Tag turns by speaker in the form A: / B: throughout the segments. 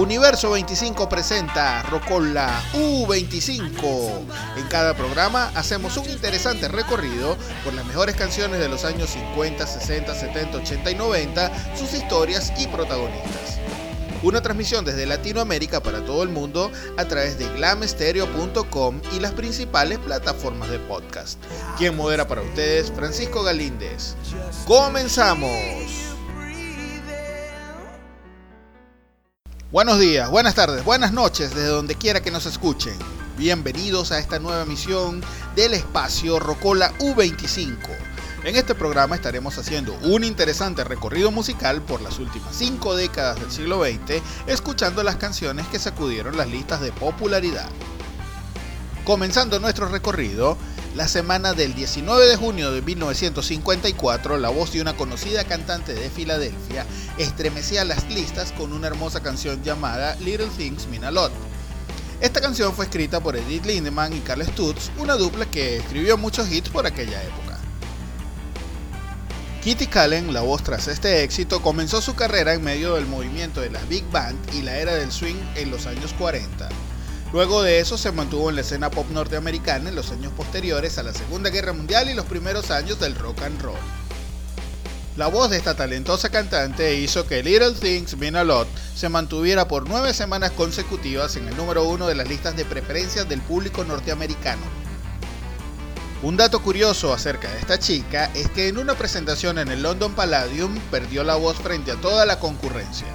A: Universo 25 presenta Rocola U25. En cada programa hacemos un interesante recorrido por las mejores canciones de los años 50, 60, 70, 80 y 90, sus historias y protagonistas. Una transmisión desde Latinoamérica para todo el mundo a través de glamestereo.com y las principales plataformas de podcast. Quien modera para ustedes, Francisco Galíndez. ¡Comenzamos! Buenos días, buenas tardes, buenas noches desde donde quiera que nos escuchen. Bienvenidos a esta nueva emisión del espacio Rocola U25 en este programa estaremos haciendo un interesante recorrido musical por las últimas cinco décadas del siglo XX, escuchando las canciones que sacudieron las listas de popularidad. Comenzando nuestro recorrido, la semana del 19 de junio de 1954, la voz de una conocida cantante de Filadelfia estremecía las listas con una hermosa canción llamada Little Things Mean a Lot. Esta canción fue escrita por Edith Lindemann y Carl Stutz, una dupla que escribió muchos hits por aquella época. Kitty Callen, la voz tras este éxito, comenzó su carrera en medio del movimiento de la big band y la era del swing en los años 40. Luego de eso se mantuvo en la escena pop norteamericana en los años posteriores a la Segunda Guerra Mundial y los primeros años del rock and roll. La voz de esta talentosa cantante hizo que Little Things Mean a Lot se mantuviera por nueve semanas consecutivas en el número uno de las listas de preferencias del público norteamericano, un dato curioso acerca de esta chica es que en una presentación en el London Palladium perdió la voz frente a toda la concurrencia.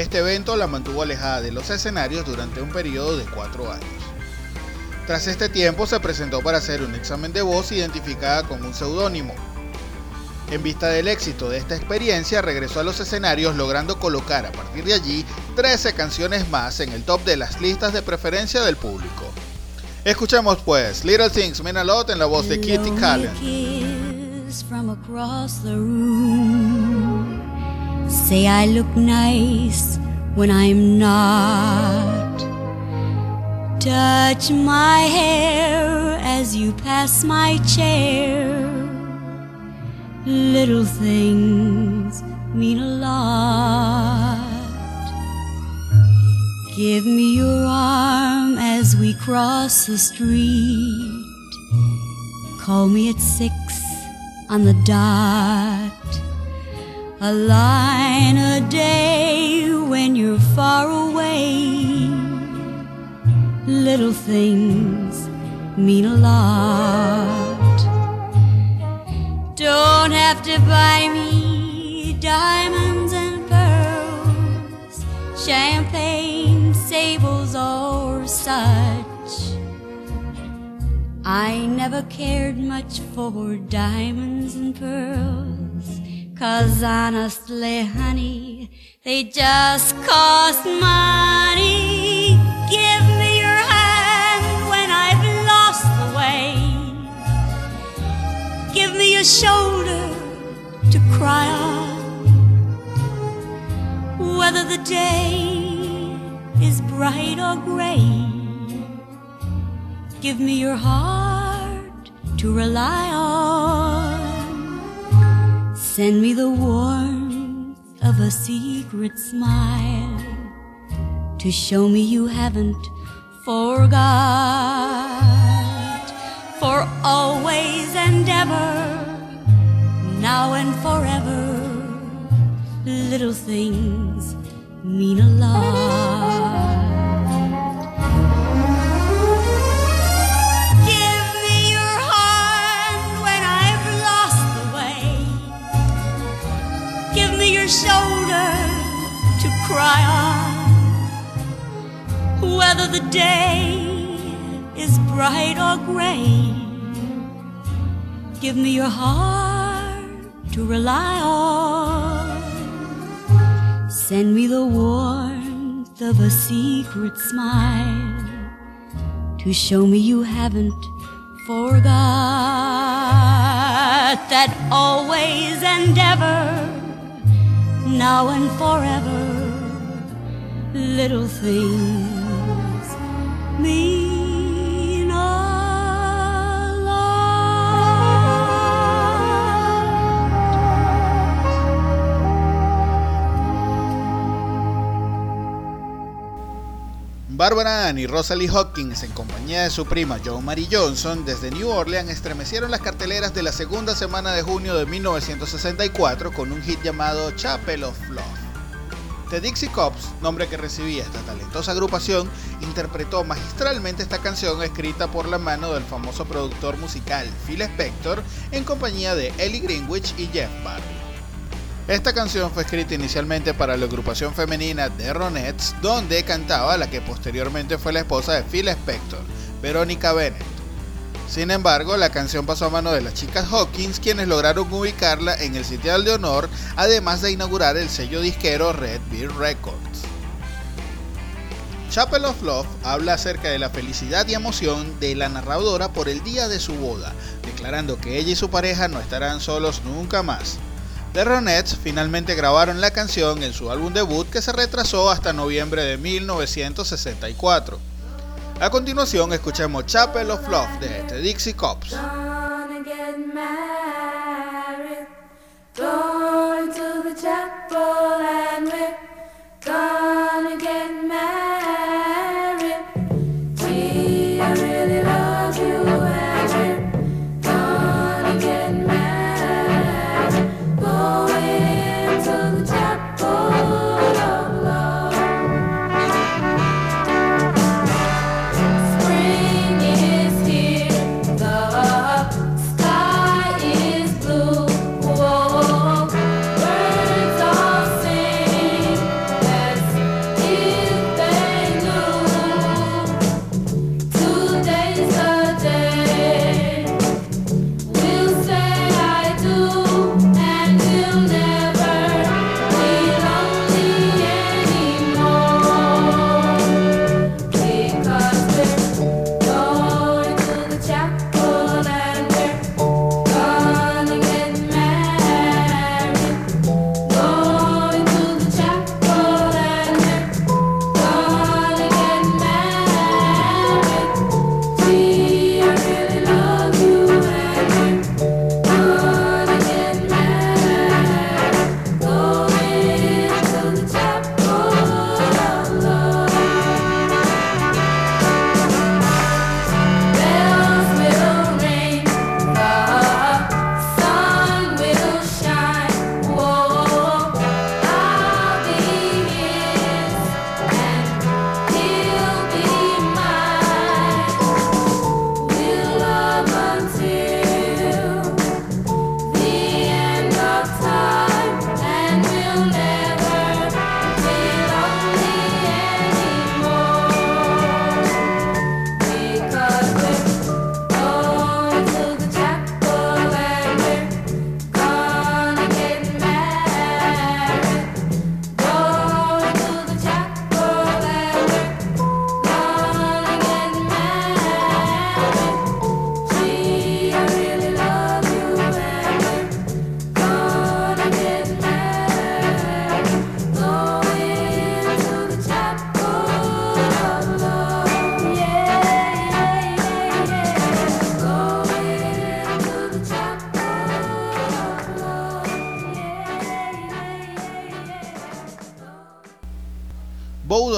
A: Este evento la mantuvo alejada de los escenarios durante un periodo de cuatro años. Tras este tiempo se presentó para hacer un examen de voz identificada con un seudónimo. En vista del éxito de esta experiencia, regresó a los escenarios logrando colocar a partir de allí 13 canciones más en el top de las listas de preferencia del público. Escuchemos pues Little Things Mean a Lot en la voz de Kitty Callen. Say I look nice when I'm not. Touch my hair as you pass my chair. Little things mean a lot. Give me your arm as we cross the street. Call me at six on the dot. A line a day when you're far away. Little things mean a lot. Don't have to buy me diamonds and pearls, champagne sables or such. I never cared much for diamonds and pearls, cause honestly, honey, they just cost money. Give me your hand when I've lost the way. Give me your shoulder to cry on. Whether the day is bright or gray. Give me your heart to rely on. Send me the warmth of a secret smile to show me you haven't forgot. For always and ever, now and forever, little things mean a lot. Shoulder to cry on. Whether the day is bright or gray, give me your heart to rely on. Send me the warmth of a secret smile to show me you haven't forgot that always and ever, now and forever, little things mean.
B: Barbara Ann y Rosalie Hawkins, en compañía de su prima Joan Marie Johnson, desde New Orleans estremecieron las carteleras de la segunda semana de junio de 1964 con un hit llamado Chapel of Love. The Dixie Cops, nombre que recibía esta talentosa agrupación, interpretó magistralmente esta canción escrita por la mano del famoso productor musical Phil Spector en compañía de Ellie Greenwich y Jeff Barry. Esta canción fue escrita inicialmente para la agrupación femenina The Ronettes, donde cantaba la que posteriormente fue la esposa de Phil Spector, Veronica Bennett. Sin embargo, la canción pasó a mano de las chicas Hawkins, quienes lograron ubicarla en el sitial de honor, además de inaugurar el sello disquero Red Beer Records. Chapel of Love habla acerca de la felicidad y emoción de la narradora por el día de su boda, declarando que ella y su pareja no estarán solos nunca más. The Ronettes finalmente grabaron la canción en su álbum debut que se retrasó hasta noviembre de 1964. A continuación escuchemos Chapel of Love de The Dixie Cops.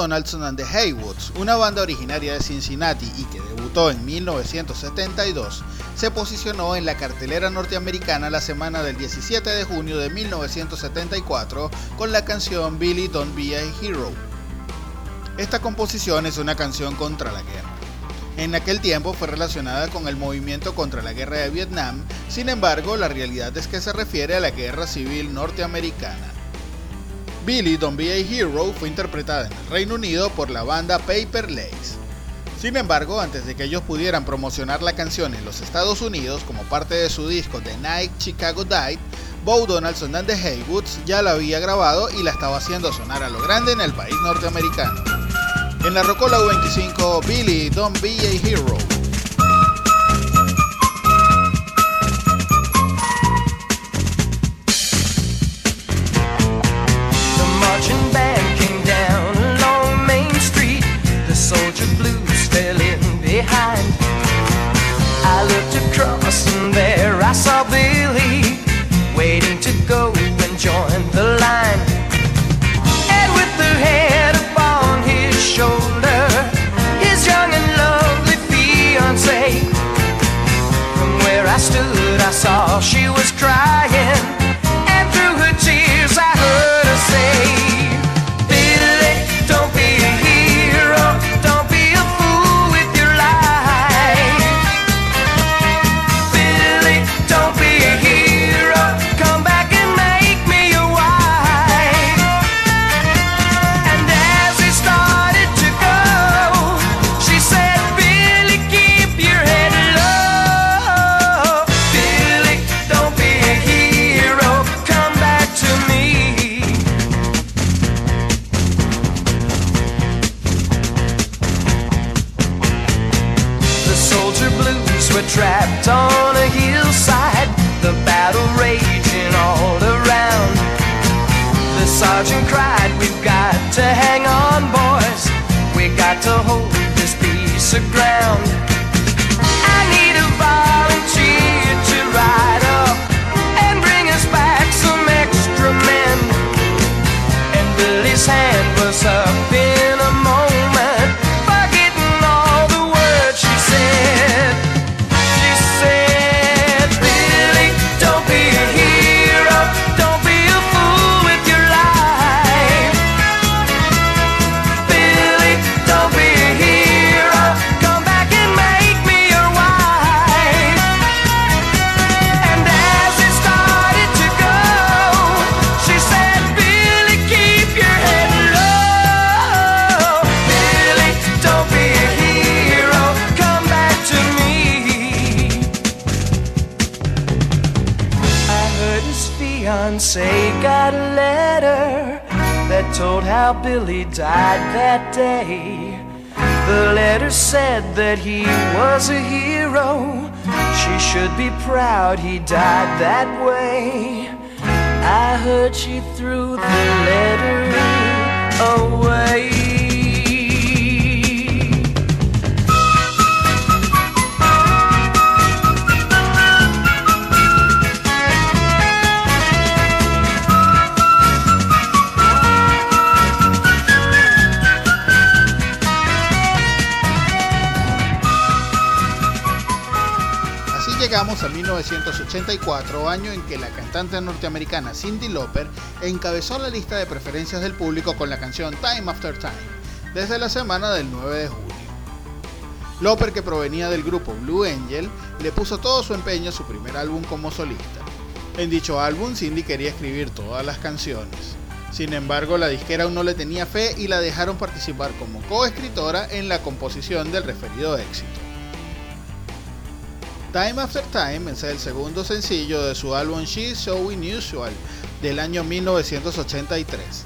B: Donaldson and the Haywoods, una banda originaria de Cincinnati y que debutó en 1972, se posicionó en la cartelera norteamericana la semana del 17 de junio de 1974 con la canción Billy Don't Be a Hero. Esta composición es una canción contra la guerra. En aquel tiempo fue relacionada con el movimiento contra la guerra de Vietnam, sin embargo la realidad es que se refiere a la guerra civil norteamericana. Billy Don't Be a Hero fue interpretada en el Reino Unido por la banda Paper Lace. Sin embargo, antes de que ellos pudieran promocionar la canción en los Estados Unidos como parte de su disco The Night Chicago Died, Bo Donaldson and the Haywoods ya la había grabado y la estaba haciendo sonar a lo grande en el país norteamericano. En la Rocola 25 Billy Don't Be a Hero. were trapped on a hillside, the battle raging all around.
C: The sergeant cried, We've got to hang on, boys. We got to hold this piece of ground. Day. The letter said that he was a hero. She should be proud he died that way. I heard she threw the letter away.
D: 1984, año en que la cantante norteamericana Cindy Lauper encabezó la lista de preferencias del público con la canción Time After Time, desde la semana del 9 de julio. Lauper, que provenía del grupo Blue Angel, le puso todo su empeño a su primer álbum como solista. En dicho álbum, Cindy quería escribir todas las canciones. Sin embargo, la disquera aún no le tenía fe y la dejaron participar como coescritora en la composición del referido éxito. Time After Time es el segundo sencillo de su álbum She's So Unusual del año 1983.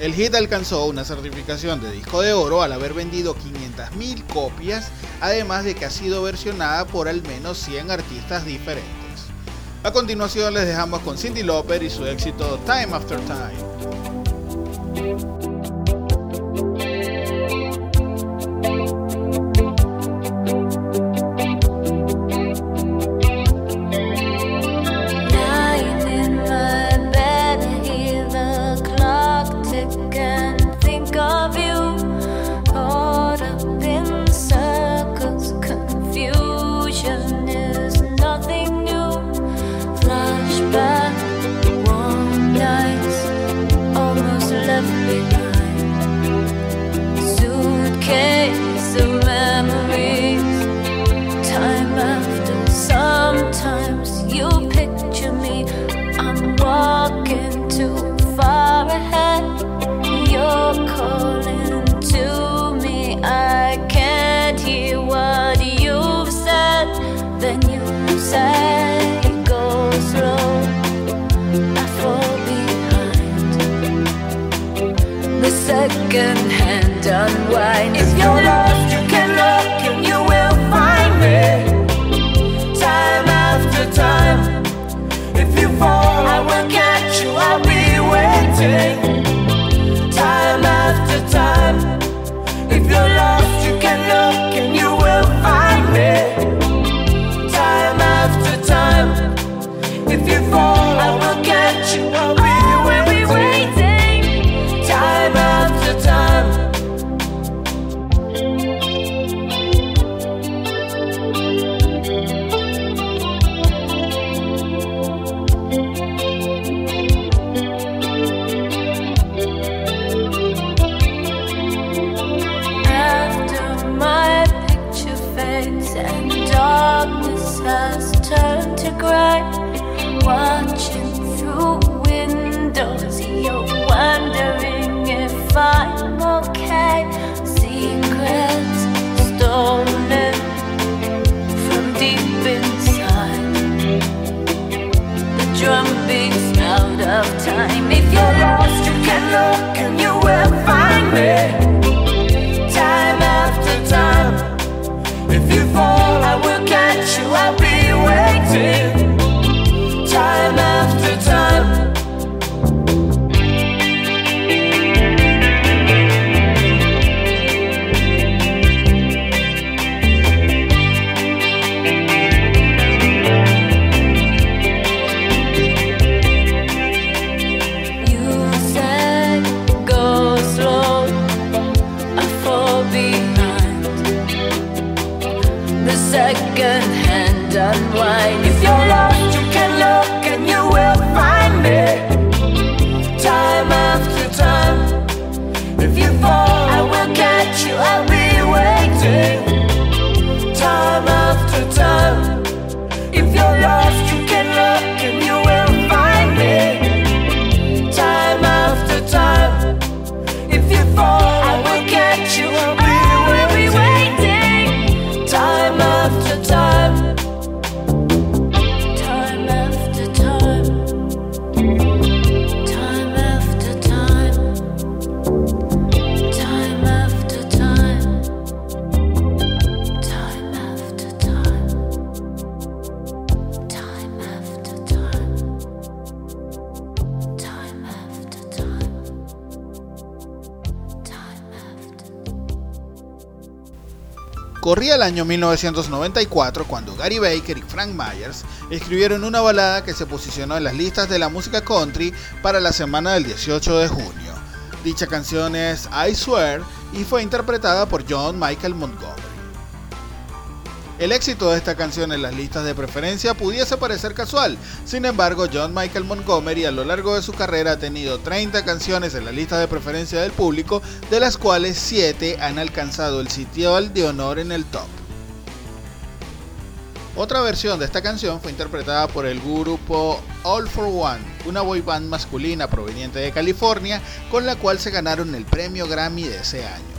D: El hit alcanzó una certificación de disco de oro al haber vendido 500.000 copias, además de que ha sido versionada por al menos 100 artistas diferentes. A continuación les dejamos con Cindy Lauper y su éxito Time After Time.
E: Time after time.
A: Corría el año 1994 cuando Gary Baker y Frank Myers escribieron una balada que se posicionó en las listas de la música country para la semana del 18 de junio. Dicha canción es I Swear y fue interpretada por John Michael Montgomery. El éxito de esta canción en las listas de preferencia pudiese parecer casual, sin embargo John Michael Montgomery a lo largo de su carrera ha tenido 30 canciones en la lista de preferencia del público, de las cuales 7 han alcanzado el sitial de honor en el top. Otra versión de esta canción fue interpretada por el grupo All for One, una boy band masculina proveniente de California, con la cual se ganaron el premio Grammy de ese año.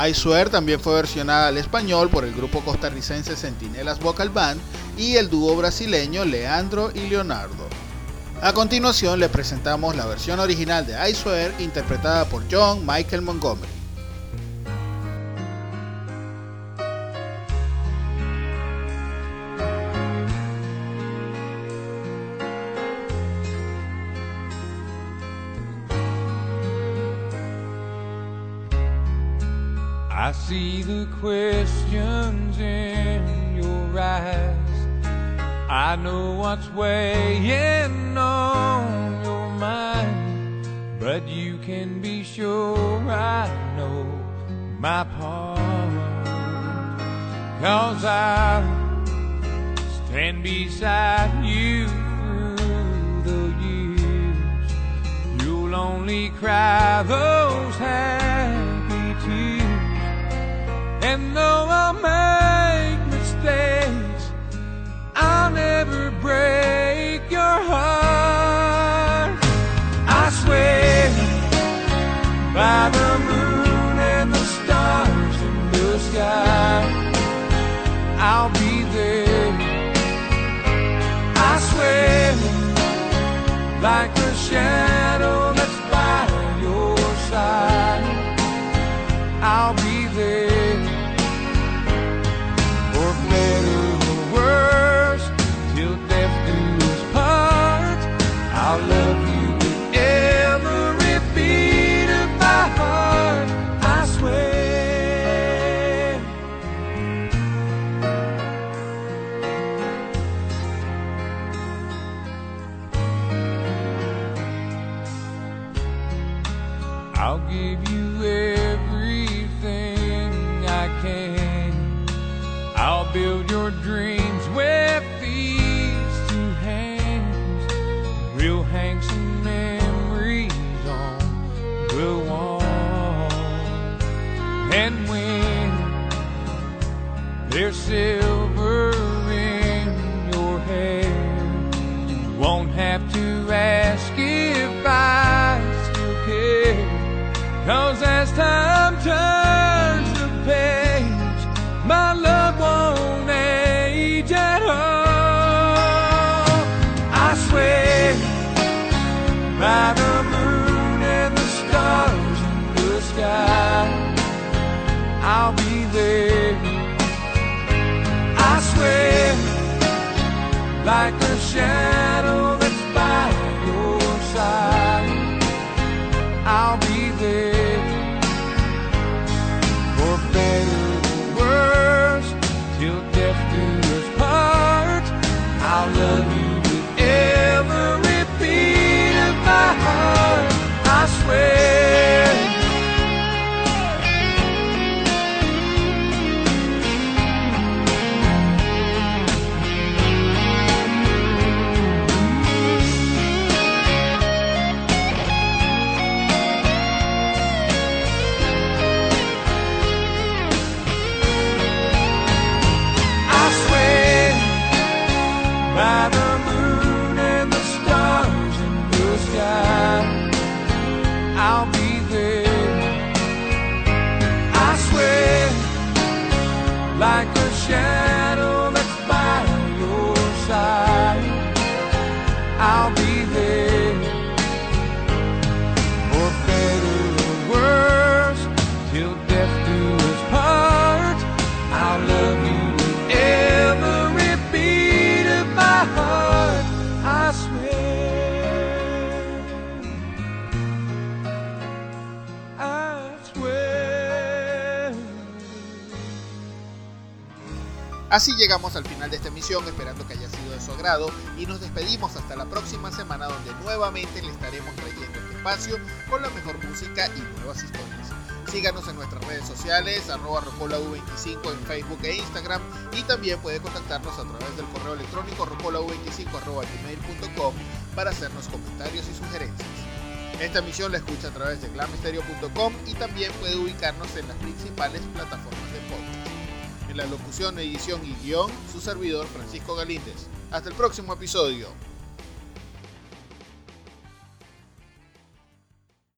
A: I Swear también fue versionada al español por el grupo costarricense Centinelas Vocal Band y el dúo brasileño Leandro y Leonardo. A continuación le presentamos la versión original de I Swear interpretada por John Michael Montgomery.
F: I see the questions in your eyes. I know what's weighing on your mind, but you can be sure I know my part. Cause I stand beside you through the years. You'll only cry those tears. And though I'll make mistakes, I'll never break your heart. I swear by the moon and the stars in the sky, I'll
A: Así llegamos al final de esta emisión, esperando que haya sido de su agrado y nos despedimos hasta la próxima semana donde nuevamente le estaremos trayendo este espacio con la mejor música y nuevas historias. Síganos en nuestras redes sociales, arroba rocolau25 en Facebook e Instagram y también puede contactarnos a través del correo electrónico rocolau25 arroba gmail.com para hacernos comentarios y sugerencias. Esta emisión la escucha a través de glamisterio.com y también puede ubicarnos en las principales plataformas la locución, edición y guion, su servidor Francisco Galíndez. Hasta el próximo episodio.